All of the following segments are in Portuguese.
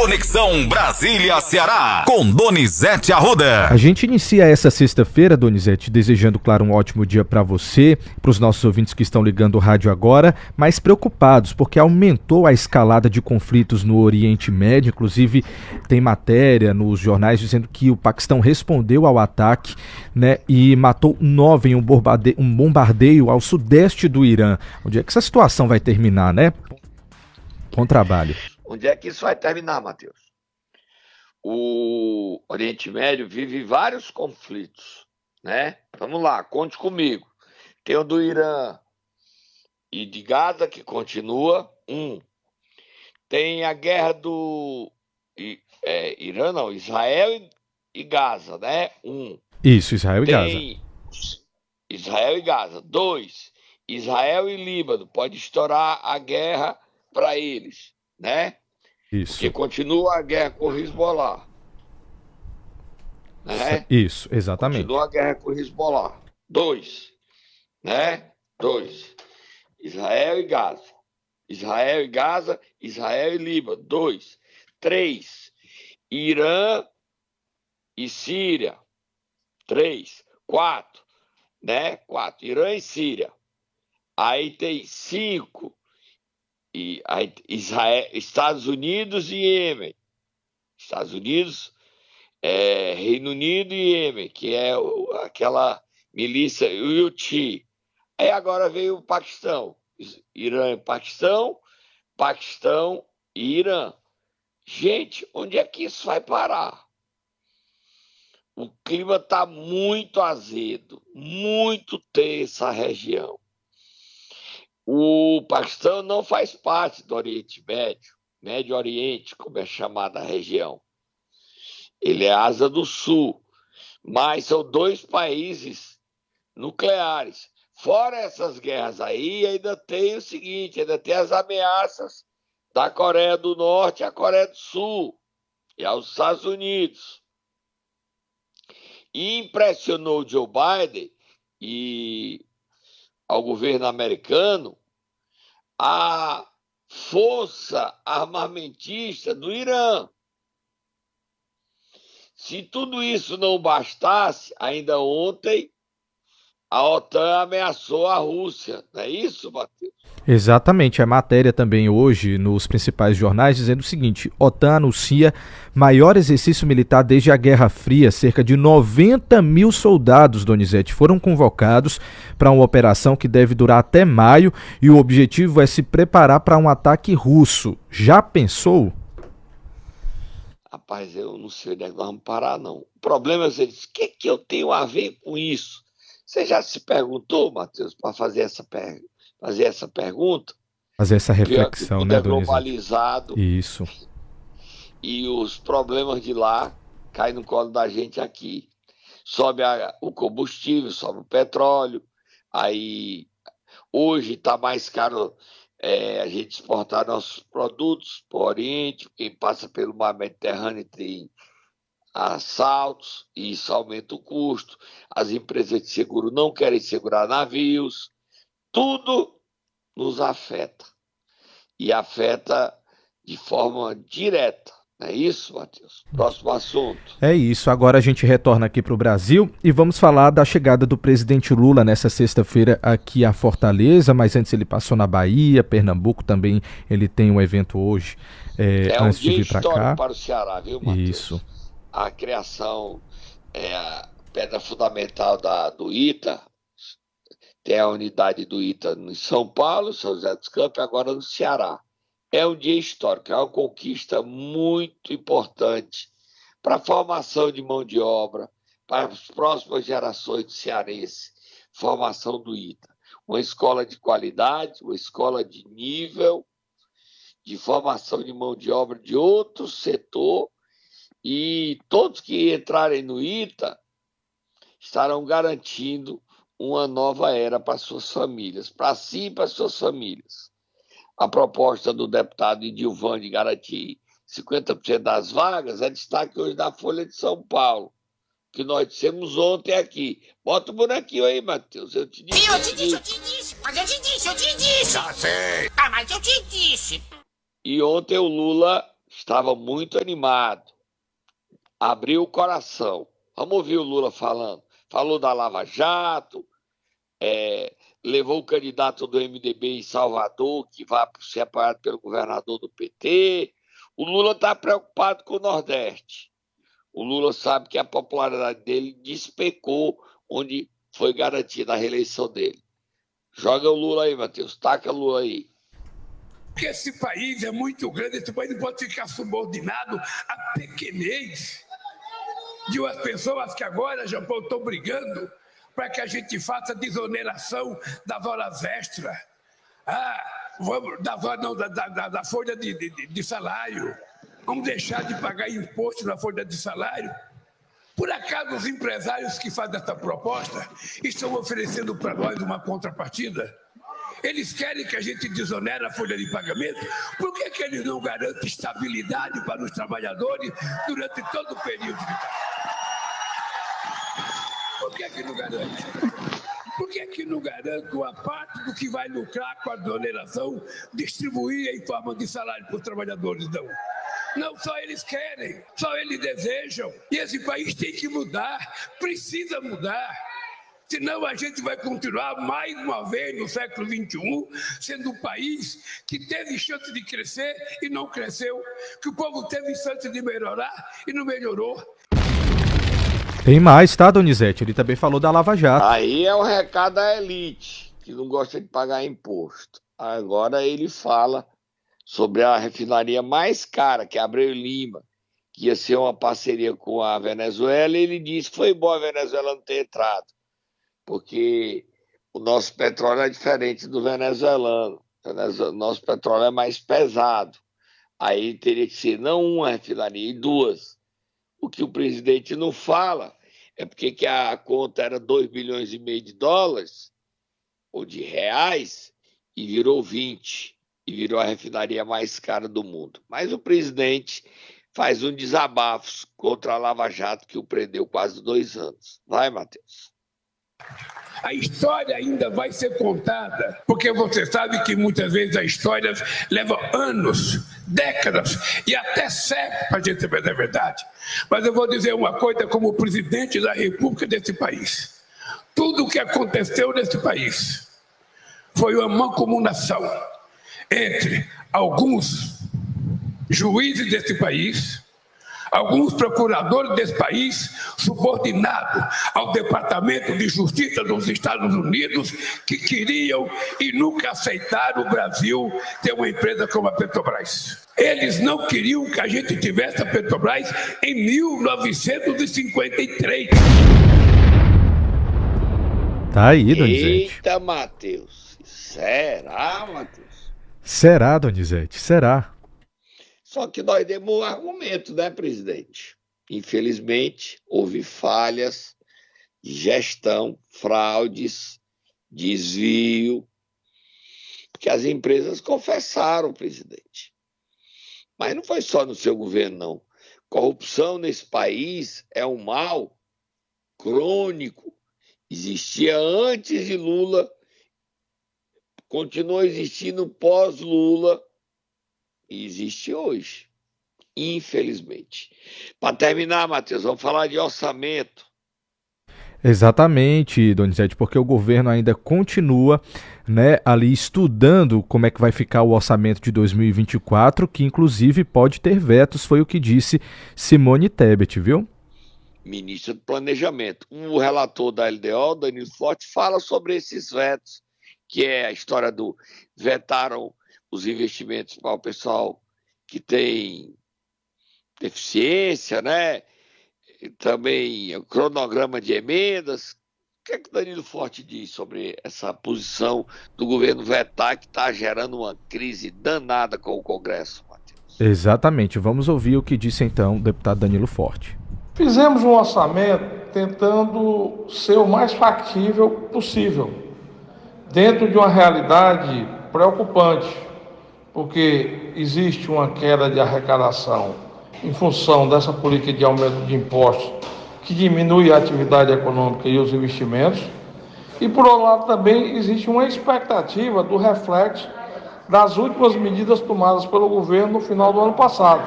Conexão Brasília-Ceará, com Donizete Arruda. A gente inicia essa sexta-feira, Donizete, desejando, claro, um ótimo dia para você, para os nossos ouvintes que estão ligando o rádio agora, mas preocupados porque aumentou a escalada de conflitos no Oriente Médio. Inclusive, tem matéria nos jornais dizendo que o Paquistão respondeu ao ataque né, e matou nove em um bombardeio, um bombardeio ao sudeste do Irã. Onde é que essa situação vai terminar, né? Bom trabalho. Onde é que isso vai terminar, Matheus? O Oriente Médio vive vários conflitos, né? Vamos lá, conte comigo. Tem o do Irã e de Gaza, que continua, um. Tem a guerra do é, Irã, não, Israel e, e, Gaza, né? Um. Isso, Israel e Tem Gaza. Israel e Gaza. Dois. Israel e Líbano. Pode estourar a guerra para eles né? Isso. Porque continua a guerra com o Hezbollah. Né? Isso, exatamente. Continua a guerra com o Hezbollah. Dois, né? Dois. Israel e Gaza. Israel e Gaza, Israel e Líbano. Dois. Três. Irã e Síria. Três. Quatro. Né? Quatro. Irã e Síria. Aí tem cinco e Israel, Estados Unidos e Iêmen. Estados Unidos, é, Reino Unido e Iêmen, que é aquela milícia Houthi. Aí agora veio o Paquistão, Irã e Paquistão, Paquistão e Irã. Gente, onde é que isso vai parar? O clima está muito azedo, muito tensa a região. O Paquistão não faz parte do Oriente Médio, Médio Oriente, como é chamada a região. Ele é asa do Sul, mas são dois países nucleares. Fora essas guerras aí, ainda tem o seguinte: ainda tem as ameaças da Coreia do Norte à Coreia do Sul e aos Estados Unidos. E impressionou Joe Biden e ao governo americano a força armamentista do Irã. Se tudo isso não bastasse, ainda ontem a OTAN ameaçou a Rússia, não é isso, Matheus? Exatamente, a matéria também hoje nos principais jornais dizendo o seguinte: OTAN anuncia maior exercício militar desde a Guerra Fria. Cerca de 90 mil soldados, Donizete, foram convocados para uma operação que deve durar até maio e o objetivo é se preparar para um ataque russo. Já pensou? Rapaz, eu não sei onde é que vamos parar, não. O problema é você diz, o que, que eu tenho a ver com isso? Você já se perguntou, Matheus, para fazer essa pergunta? fazer essa pergunta. Fazer essa reflexão, né, é globalizado. Isso. E os problemas de lá caem no colo da gente aqui. Sobe a, o combustível, sobe o petróleo, aí hoje está mais caro é, a gente exportar nossos produtos para o Oriente, quem passa pelo mar Mediterrâneo tem assaltos, e isso aumenta o custo. As empresas de seguro não querem segurar navios, tudo nos afeta. E afeta de forma direta. Não é isso, Matheus? Próximo assunto. É isso. Agora a gente retorna aqui para o Brasil e vamos falar da chegada do presidente Lula nessa sexta-feira aqui a Fortaleza, mas antes ele passou na Bahia, Pernambuco também. Ele tem um evento hoje é, é antes um de vir para cá. para o Ceará, viu, Matheus? Isso. A criação é a pedra fundamental da, do ITA, tem a unidade do ITA em São Paulo, São José dos Campos, agora no Ceará. É um dia histórico, é uma conquista muito importante para a formação de mão de obra, para as próximas gerações de cearense, formação do ITA. Uma escola de qualidade, uma escola de nível, de formação de mão de obra de outro setor, e todos que entrarem no ITA estarão garantindo uma nova era para suas famílias, para si e para suas famílias. A proposta do deputado Edilvan de garantir 50% das vagas é destaque hoje da Folha de São Paulo, que nós dissemos ontem aqui. Bota o bonequinho aí, Matheus. Eu te disse. Eu te disse, eu te disse. Mas eu te disse, eu te disse. Já sei. Ah, mas eu te disse. E ontem o Lula estava muito animado, abriu o coração. Vamos ouvir o Lula falando. Falou da Lava Jato, é, levou o candidato do MDB em Salvador, que vai ser apoiado pelo governador do PT. O Lula está preocupado com o Nordeste. O Lula sabe que a popularidade dele despecou onde foi garantida a reeleição dele. Joga o Lula aí, Matheus. Taca o Lula aí. Porque esse país é muito grande, esse país não pode ficar subordinado à pequenez de umas pessoas que agora, já estão brigando para que a gente faça desoneração das horas extras. Ah, vamos, da, não, da, da, da folha de, de, de salário. Vamos deixar de pagar imposto na folha de salário. Por acaso os empresários que fazem essa proposta estão oferecendo para nós uma contrapartida? Eles querem que a gente desonere a folha de pagamento? Por que, que eles não garantem estabilidade para os trabalhadores durante todo o período de Por que, que não garante? Por que, que não garante uma parte do que vai lucrar com a desoneração distribuir em forma de salário para os trabalhadores? Não. Não só eles querem, só eles desejam. E esse país tem que mudar, precisa mudar. Senão a gente vai continuar mais uma vez no século XXI sendo um país que teve chance de crescer e não cresceu, que o povo teve chance de melhorar e não melhorou. Tem mais, tá, Donizete? Ele também falou da Lava Jato. Aí é o recado da elite, que não gosta de pagar imposto. Agora ele fala sobre a refinaria mais cara, que é Abreu Lima, que ia ser uma parceria com a Venezuela, e ele disse que foi bom a Venezuela não ter entrado porque o nosso petróleo é diferente do venezuelano. O nosso petróleo é mais pesado. Aí teria que ser não uma refinaria, e duas. O que o presidente não fala é porque que a conta era 2 bilhões e meio de dólares, ou de reais, e virou 20, e virou a refinaria mais cara do mundo. Mas o presidente faz um desabafo contra a Lava Jato, que o prendeu quase dois anos. Vai, Matheus. A história ainda vai ser contada, porque você sabe que muitas vezes a história leva anos, décadas e até séculos para a gente saber a verdade. Mas eu vou dizer uma coisa como presidente da República desse país. Tudo o que aconteceu nesse país foi uma mancomunação entre alguns juízes desse país, alguns procuradores desse país, subordinados ao Departamento de Justiça dos Estados Unidos, que queriam e nunca aceitaram o Brasil ter uma empresa como a Petrobras. Eles não queriam que a gente tivesse a Petrobras em 1953. Tá aí, Donizete. Eita, Matheus. Será, Matheus? Será, Donizete? Será? Só que nós demos um argumento, né, presidente? Infelizmente, houve falhas de gestão, fraudes, desvio, que as empresas confessaram, presidente. Mas não foi só no seu governo, não. Corrupção nesse país é um mal crônico. Existia antes de Lula, continua existindo pós-Lula existe hoje, infelizmente. Para terminar, Matheus, vamos falar de orçamento. Exatamente, Donizete, porque o governo ainda continua né, ali estudando como é que vai ficar o orçamento de 2024, que inclusive pode ter vetos, foi o que disse Simone Tebet, viu? Ministra do Planejamento. O relator da LDO, Danilo Forte, fala sobre esses vetos, que é a história do vetaram os investimentos para o pessoal que tem deficiência, né? E também o cronograma de emendas. O que é que o Danilo Forte diz sobre essa posição do governo vetar que está gerando uma crise danada com o Congresso, Matheus? Exatamente. Vamos ouvir o que disse então o deputado Danilo Forte. Fizemos um orçamento tentando ser o mais factível possível, dentro de uma realidade preocupante porque existe uma queda de arrecadação em função dessa política de aumento de impostos que diminui a atividade econômica e os investimentos. E por outro lado também existe uma expectativa do reflexo das últimas medidas tomadas pelo governo no final do ano passado,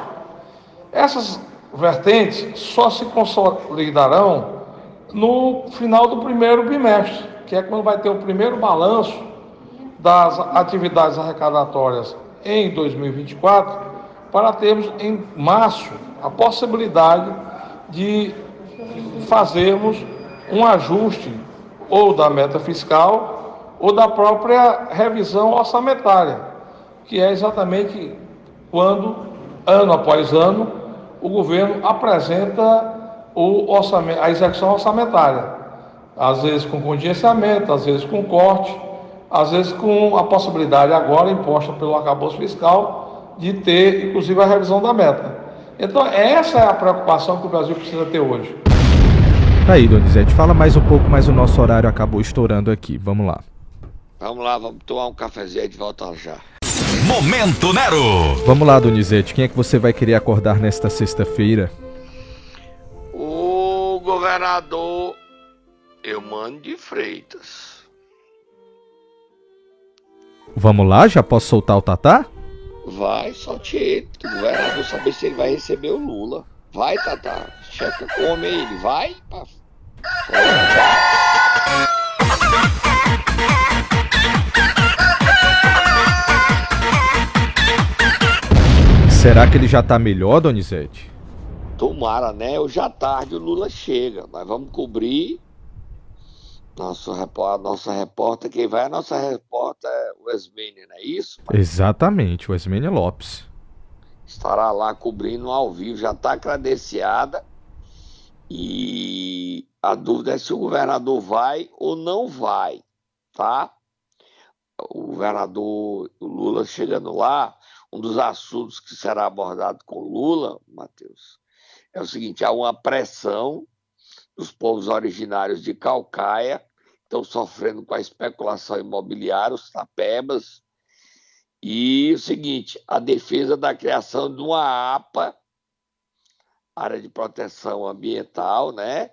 Essas vertentes só se consolidarão no final do primeiro bimestre, que é quando vai ter o primeiro balanço das atividades arrecadatórias em 2024, para termos em março a possibilidade de fazermos um ajuste ou da meta fiscal ou da própria revisão orçamentária, que é exatamente quando, ano após ano, o governo apresenta o orçamento, a execução orçamentária, às vezes com contingenciamento, às vezes com corte, às vezes com a possibilidade agora imposta pelo arcabouço fiscal de ter, inclusive, a revisão da meta. Então, essa é a preocupação que o Brasil precisa ter hoje. Tá aí, Donizete, fala mais um pouco, mas o nosso horário acabou estourando aqui. Vamos lá. Vamos lá, vamos tomar um cafezinho de volta já. Momento Nero! Vamos lá, Donizete, quem é que você vai querer acordar nesta sexta-feira? O governador Eumano de Freitas. Vamos lá, já posso soltar o Tatá? Vai, solte ele. O governador saber se ele vai receber o Lula. Vai, Tatá. Checa com o homem aí. Ele vai. Pá. Será que ele já tá melhor, Donizete? Tomara, né? Hoje à tarde o Lula chega. Nós vamos cobrir. Nosso repórter, nossa repórter, quem vai é a nossa repórter Wesmania, não é isso? Exatamente, o Esmênia Lopes. Estará lá cobrindo ao vivo, já está credenciada. E a dúvida é se o governador vai ou não vai, tá? O governador o Lula chegando lá, um dos assuntos que será abordado com Lula, Matheus, é o seguinte: há uma pressão dos povos originários de Calcaia, estão sofrendo com a especulação imobiliária, os tapebas, e o seguinte: a defesa da criação de uma APA, área de proteção ambiental, né?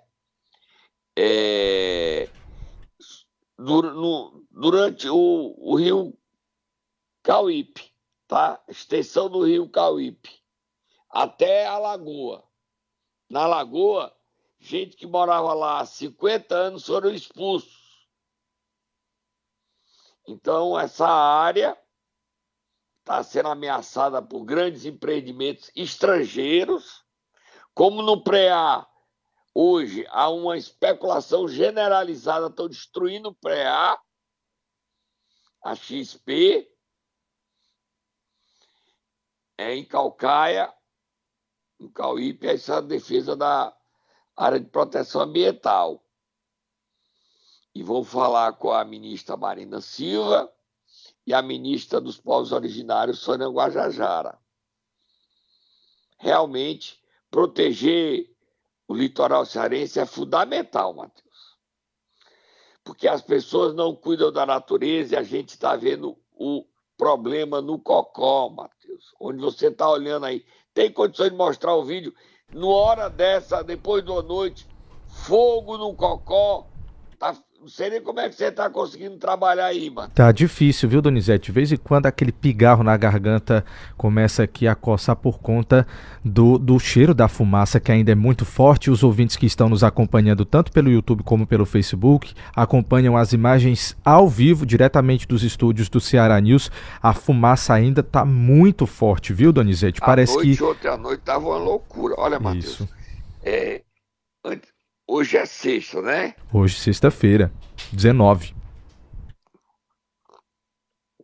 É, durante o, o rio Cauípe, tá? Extensão do rio Cauípe até a lagoa. Na lagoa, gente que morava lá há 50 anos foram expulsos. Então, essa área está sendo ameaçada por grandes empreendimentos estrangeiros, como no pré-A. Hoje há uma especulação generalizada, estão destruindo o pré-A, a XP, é em Calcaia, em Cauípe, essa defesa da área de proteção ambiental. E vou falar com a ministra Marina Silva e a ministra dos Povos Originários, Sônia Guajajara. Realmente, proteger o litoral cearense é fundamental, Matheus. Porque as pessoas não cuidam da natureza e a gente está vendo o problema no Cocó, Matheus. Onde você está olhando aí. Tem condições de mostrar o vídeo. Numa hora dessa, depois da noite, fogo no Cocó. Tá, não sei nem como é que você está conseguindo trabalhar aí, mano. Tá difícil, viu, Donizete? De vez em quando aquele pigarro na garganta começa aqui a coçar por conta do, do cheiro da fumaça, que ainda é muito forte. Os ouvintes que estão nos acompanhando, tanto pelo YouTube como pelo Facebook, acompanham as imagens ao vivo, diretamente dos estúdios do Ceará News. A fumaça ainda tá muito forte, viu, Donizete? Parece a noite, que. ontem à noite tava uma loucura. Olha, Matheus. Isso. É, ante- hoje é sexta, né? Hoje, sexta-feira, 19.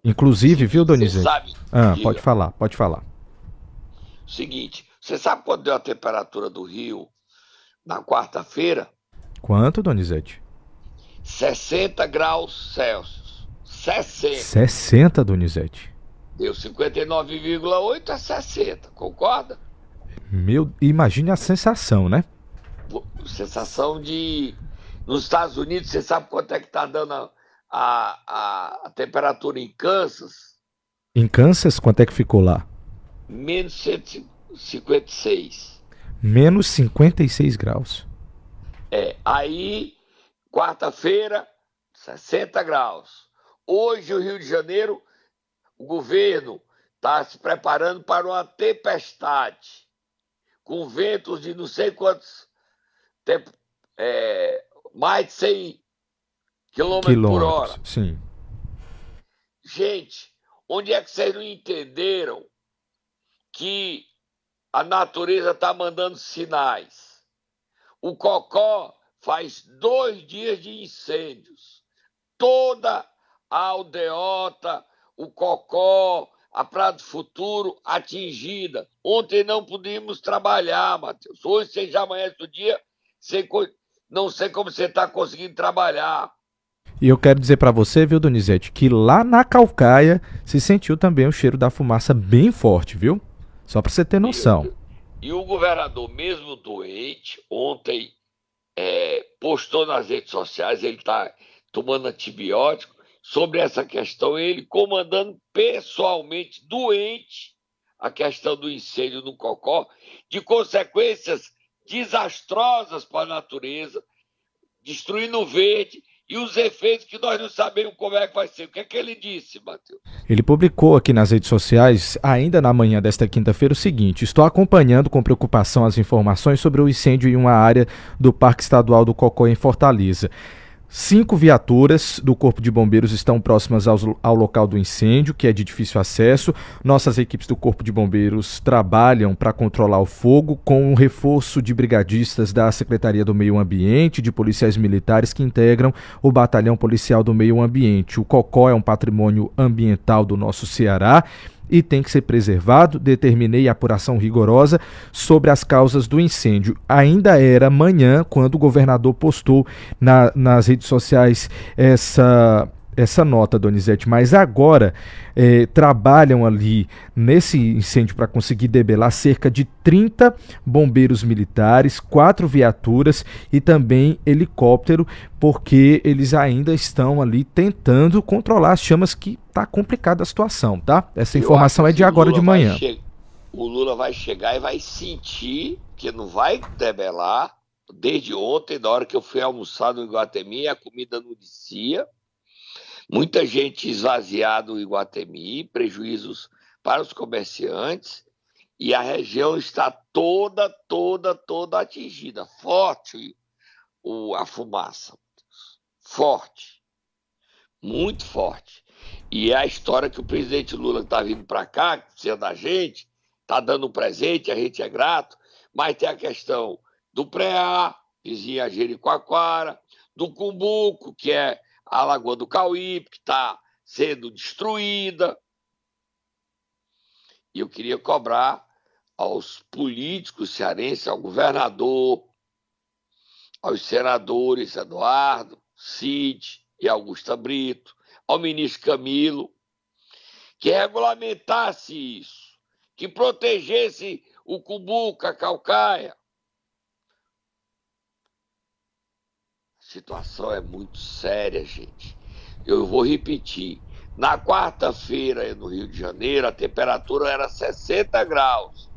Inclusive, viu, Donizete? sabe? Ah, Diga. pode falar, pode falar. Seguinte, você sabe quanto deu a temperatura do Rio na quarta-feira? Quanto, Donizete? 60 graus Celsius. 60. 60, Donizete. Deu 59,8 a 60, concorda? Meu, imagine a sensação, né? Sensação de. Nos Estados Unidos, você sabe quanto é que tá dando a, a, a- a temperatura em Kansas? Em Kansas, quanto é que ficou lá? Menos 156. Menos 56 graus. É, aí, quarta-feira, 60 graus. Hoje, o Rio de Janeiro, o governo está se preparando para uma tempestade. com ventos de não sei quantos tempo, é, mais de 100 quilômetros por hora. Sim. Gente, onde é que vocês não entenderam que a natureza está mandando sinais? O Cocó faz dois dias de incêndios. Toda a aldeota, o Cocó, a Praia do Futuro atingida. Ontem não pudimos trabalhar, Matheus. Hoje você já amanhece o dia, você, não sei como você está conseguindo trabalhar. E eu quero dizer para você, viu, Donizete, que lá na Calcaia se sentiu também o cheiro da fumaça bem forte, viu? Só para você ter noção. E, e, o governador, mesmo doente, ontem é, postou nas redes sociais, ele está tomando antibiótico, sobre essa questão, ele comandando pessoalmente, doente, a questão do incêndio no Cocó, de consequências desastrosas para a natureza, destruindo o verde e os efeitos que nós não sabemos como é que vai ser. O que é que ele disse, Matheus? Ele publicou aqui nas redes sociais, ainda na manhã desta quinta-feira, o seguinte: Estou acompanhando com preocupação as informações sobre o incêndio em uma área do Parque Estadual do Cocó em Fortaleza. Cinco viaturas do Corpo de Bombeiros estão próximas ao, ao, local do incêndio, que é de difícil acesso. Nossas equipes do Corpo de Bombeiros trabalham para controlar o fogo, com um reforço de brigadistas da Secretaria do Meio Ambiente, de policiais militares que integram o Batalhão Policial do Meio Ambiente. O COCó é um patrimônio ambiental do nosso Ceará e tem que ser preservado. Determinei apuração rigorosa sobre as causas do incêndio. Ainda era manhã quando o governador postou na, nas redes sociais essa essa nota, Donizete, mas agora é, trabalham ali nesse incêndio para conseguir debelar cerca de 30 bombeiros militares, quatro viaturas e também helicóptero, porque eles ainda estão ali tentando controlar as chamas que tá complicada a situação, tá? Essa informação é de agora de manhã. O Lula vai chegar e vai sentir que não vai debelar. Desde ontem, na hora que eu fui almoçar no Iguatemi, a comida não descia Muita gente esvaziada no Iguatemi, prejuízos para os comerciantes, e a região está toda, toda, toda atingida. Forte o, a fumaça. Forte. Muito forte. E é a história que o presidente Lula está vindo para cá, sendo da gente, está dando um presente, a gente é grato, mas tem a questão do Preá, vizinha Jericoacoara, do Cumbuco, que é a Lagoa do Cauípe, que está sendo destruída. E eu queria cobrar aos políticos cearenses, ao governador, aos senadores Eduardo, Cid e Augusta Brito, ao ministro Camilo, que regulamentasse isso, que protegesse o Cumbuca, a Calcaia, situação é muito séria, gente. Eu vou repetir. Na quarta-feira, no Rio de Janeiro, a temperatura era 60 graus.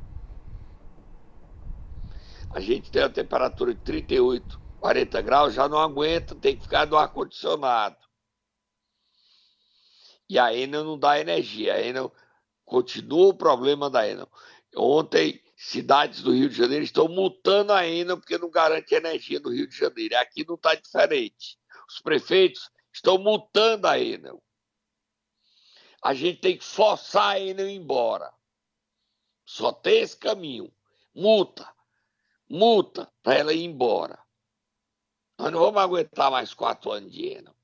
A gente tem a temperatura de 38, 40 graus, já não aguenta, tem que ficar no ar-condicionado. E a Enel não dá energia. A Enel continua o problema da Enel. Ontem cidades do Rio de Janeiro estão multando a Enel porque não garante energia no Rio de Janeiro. Aqui não está diferente. Os prefeitos estão multando a Enel. A gente tem que forçar a Enel embora. Só tem esse caminho. Multa. Multa para ela ir embora. Nós não vamos aguentar mais quatro anos de Enel.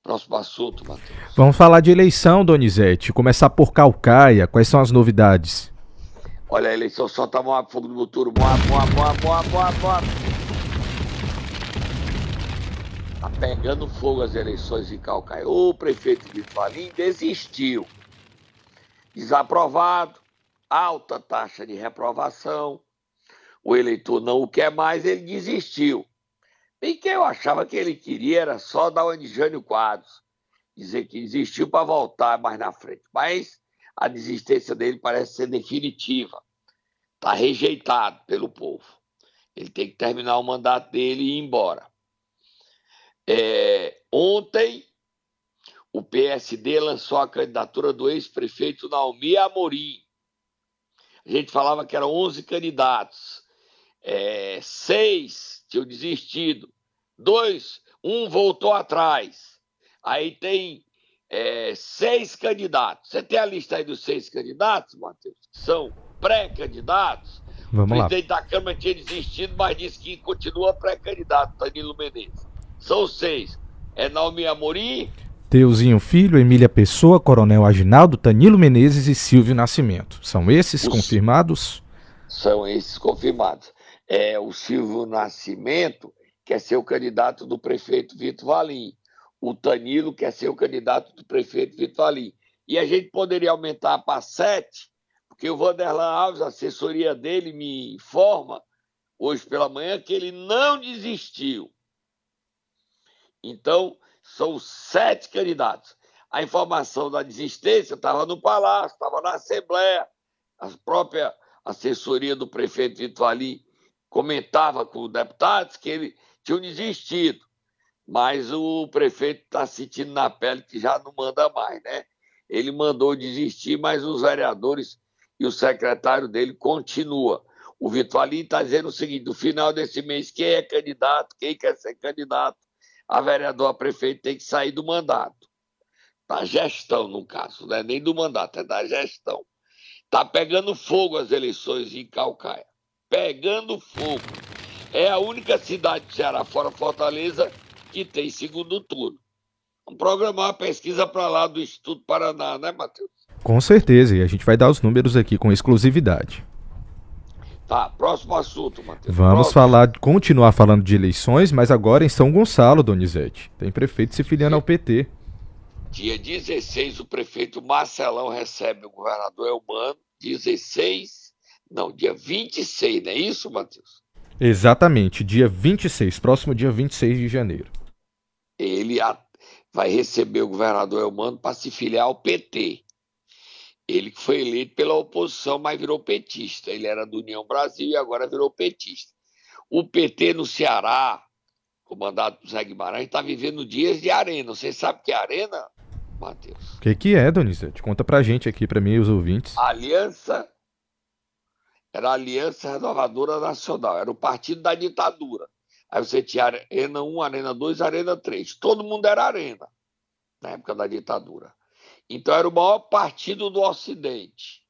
Próximo assunto, Matheus. Vamos falar de eleição, Donizete. Começar por Calcaia. Quais são as novidades? Olha a eleição, solta Moab, fogo no motor, Moab, Moab, Moab, Moab, Moab, Moab. Tá pegando fogo as eleições em Calcaia. O prefeito de Falim desistiu. Desaprovado, alta taxa de reprovação. O eleitor não o quer mais, ele desistiu. Bem que eu achava que ele queria era só dar uma de Jânio Quadros. Dizer que desistiu para voltar mais na frente. Mas a desistência dele parece ser definitiva. Está rejeitado pelo povo. Ele tem que terminar o mandato dele e ir embora. É, ontem, o PSD lançou a candidatura do ex-prefeito Naomi Amorim. a gente falava que eram 11 candidatos. É, seis tinham desistido. Dois, um voltou atrás. Aí tem é, seis candidatos. Você tem a lista aí dos seis candidatos, Matheus? São pré-candidatos. Vamos o lá. presidente da Câmara tinha desistido, mas disse que continua pré-candidato, Danilo Menezes. São seis. É Naomi Amorim, Teuzinho Filho, Emília Pessoa, Coronel Aginaldo, Tanilo Menezes e Silvio Nascimento. São esses Os- confirmados? são esses confirmados. É o Silvio Nascimento quer ser o candidato do prefeito Vitor Valim. O Tanilo quer ser o candidato do prefeito Vitor Valim. E a gente poderia aumentar para sete, porque o Vanderlan Alves, a assessoria dele, me informa hoje pela manhã que ele não desistiu. Então, são sete candidatos. A informação da desistência estava no Palácio, estava na Assembleia, a própria assessoria do prefeito Vitor Ali comentava com os deputados que ele tinham desistido, mas o prefeito está sentindo na pele que já não manda mais, né? Ele mandou desistir, mas os vereadores e o secretário dele continua. O Vitor está dizendo o seguinte: no final desse mês, quem é candidato, quem quer ser candidato, a vereador a prefeito tem que sair do mandato. Da gestão, no caso, não é nem do mandato, é da gestão. Está pegando fogo as eleições em Calcaia. Pegando fogo. É a única cidade do Ceará, fora Fortaleza, que tem segundo turno. Vamos programar uma pesquisa para lá do Instituto Paraná, né, Matheus? Com certeza, e a gente vai dar os números aqui com exclusividade. Tá, próximo assunto, Matheus. Vamos Próximo. falar, continuar falando de eleições, mas agora em São Gonçalo, Donizete. Tem prefeito se filiando ao PT. Dia 16, o prefeito Marcelão recebe o governador Elmano. 16, não, dia 26, não é isso, Matheus? Exatamente, dia 26, próximo dia 26 de janeiro. Ele a- vai receber o governador Elmano para se filiar ao PT. Ele que foi eleito pela oposição, mas virou petista. Ele era do União Brasil e agora virou petista. O PT no Ceará, comandado por Zé Guimarães, está vivendo dias de arena. Você sabe o que é arena, Matheus? O que, que é, Donizete? Conta pra gente aqui, pra mim e os ouvintes. Aliança era a Aliança Renovadora Nacional, era o partido da ditadura. Aí você tinha Arena 1, Arena 2, Arena 3. Todo mundo era Arena na época da ditadura. Então era o maior partido do Ocidente.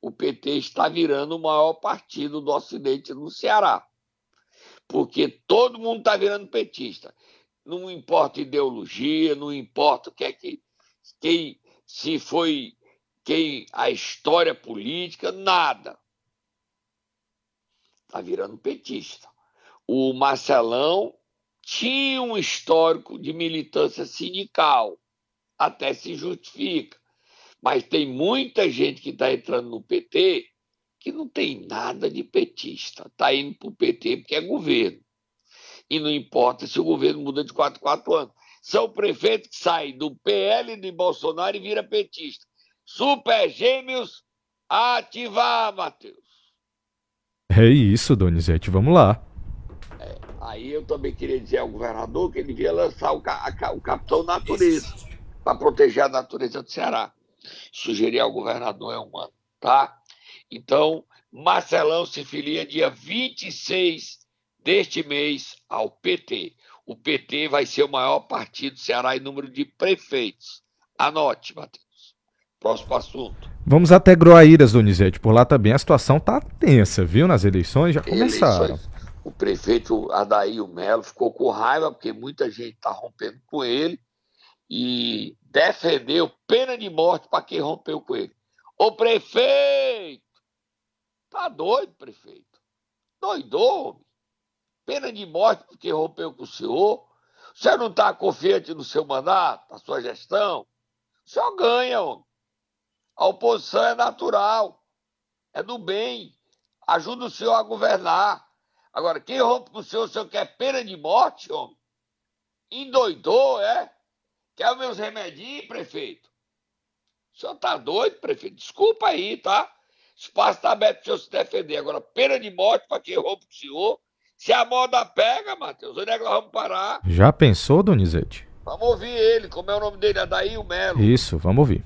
O PT está virando o maior partido do Ocidente no Ceará. Porque todo mundo está virando petista. Não importa ideologia, não importa o que é que quem se foi quem a história política, nada. Está virando petista. O Marcelão tinha um histórico de militância sindical, até se justifica. Mas tem muita gente que está entrando no PT que não tem nada de petista. Está indo para o PT porque é governo. E não importa se o governo muda de 4 4 anos. São prefeitos que saem do PL de Bolsonaro e vira petista. Super Gêmeos, ativar, Matheus. É isso, Donizete, vamos lá. Aí eu também queria dizer ao governador que ele devia lançar o, ca- a o Capitão Natureza para proteger a natureza do Ceará. Sugerir ao governador é humano, tá? Então, Marcelão se filia dia 26 deste mês ao PT. O PT vai ser o maior partido do Ceará em número de prefeitos. Anote, Matheus. Próximo assunto. Vamos até Groaíras, Donizete. Por lá também a situação tá tensa, viu? Nas eleições já começaram. eleições. O prefeito Adair Melo ficou com raiva porque muita gente está rompendo com ele e defendeu pena de morte para quem rompeu com ele. Ô prefeito! Tá doido, prefeito? Doidou, homem. Pena de morte porque rompeu com o senhor. O senhor não está confiante no seu mandato, na sua gestão? O senhor ganha, homem. A oposição é natural, é do bem. Ajuda o senhor a governar. Agora, quem rompe com o senhor, o senhor quer pena de morte, homem? Endoidou, é? Quer os meus remedinhos, prefeito? O senhor tá doido, prefeito? Desculpa aí, tá? O espaço está aberto para o senhor se defender. Agora, pena de morte para quem rompe com o senhor. Se a moda pega, Matheus, onde é que nós vamos parar? Já pensou, Donizete? Vamos ouvir ele. Como é o nome dele? Adair Melo. Isso, vamos ouvir.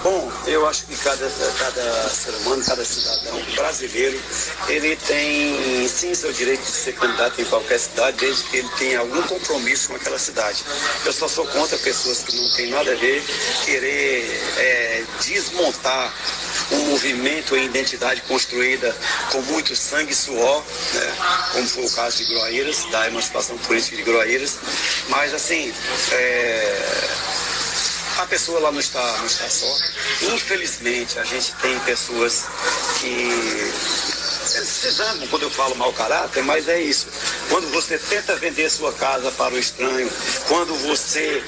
Bom, eu acho que cada, cada ser humano, cada cidadão brasileiro, ele tem sim seu direito de ser candidato em qualquer cidade, desde que ele tenha algum compromisso com aquela cidade. Eu só sou contra pessoas que não têm nada a ver querer é, desmontar um movimento e identidade construída com muito sangue e suor, né? como foi o caso de Groaíras, da emancipação política de Groaíras. Mas, assim, é a pessoa lá não está, não está só. Infelizmente, a gente tem pessoas que se zangam quando eu falo mau caráter, mas é isso. Quando você tenta vender sua casa para o estranho, quando você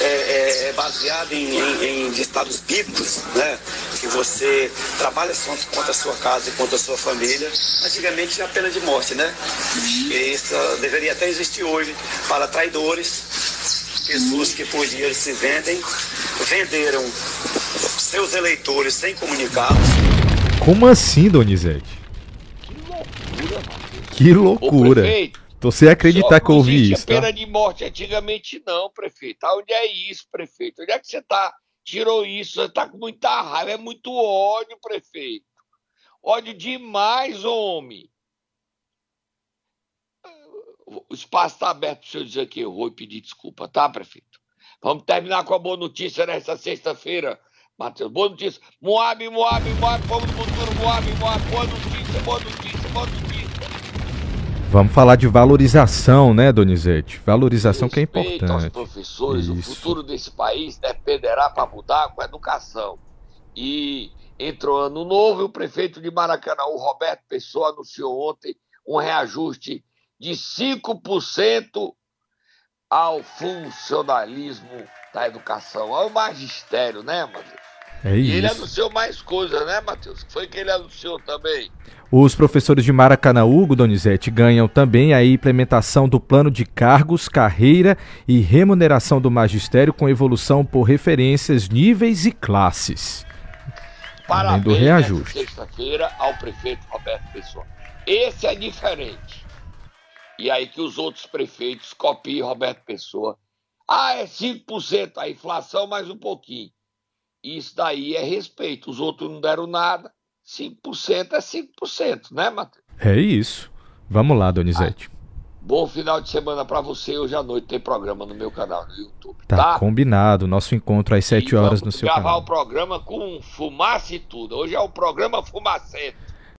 é, é, é baseado em, em, em ditados bíblicos, né? que você trabalha contra a sua casa e contra a sua família, antigamente tinha a pena de morte, né? E isso deveria até existir hoje para traidores, pessoas que por dinheiro se vendem, venderam seus eleitores sem comunicá-los. Como assim, Donizete? Que loucura. prefeito, Tô sem acreditar que eu ouvi isso. Não tá? pena de morte antigamente não, prefeito. Onde é isso, prefeito? Onde é que você tá? Tirou isso, você tá com muita raiva, é muito ódio, prefeito. Ódio demais, homem. O espaço está aberto para o senhor dizer que errou e pedir desculpa, tá, prefeito? Vamos terminar com a boa notícia nessa sexta-feira, Matheus. Boa notícia. Moab, Moab, Moab, vamos no futuro, Moab, Moab. Boa notícia, boa notícia, boa notícia. Vamos falar de valorização, né, Donizete? Valorização que é importante. aos professores, Isso. o futuro desse país dependerá para mudar com a educação. E entrou ano novo e o prefeito de Maracanã, o Roberto Pessoa, anunciou ontem um reajuste de 5% ao funcionalismo da educação, ao magistério, né, Matheus? É isso. E ele anunciou mais coisas, né, Matheus? Foi que ele anunciou também. Os professores de Maracanaú, Donizete, ganham também a implementação do plano de cargos, carreira e remuneração do magistério com evolução por referências, níveis e classes. Parabéns do reajuste. sexta-feira ao prefeito Roberto Pessoa. Esse é diferente. E aí que os outros prefeitos copiem Roberto Pessoa. Ah, é 5% a inflação mais um pouquinho. Isso daí é respeito. Os outros não deram nada 5% é 5%, né, Matheus? É isso. Vamos lá, Donizete. Ah, bom final de semana para você. Hoje à noite tem programa no meu canal no YouTube. Tá, tá? combinado. Nosso encontro às 7 horas no seu canal. gravar o programa com fumaça e tudo. Hoje é o programa Fumacento.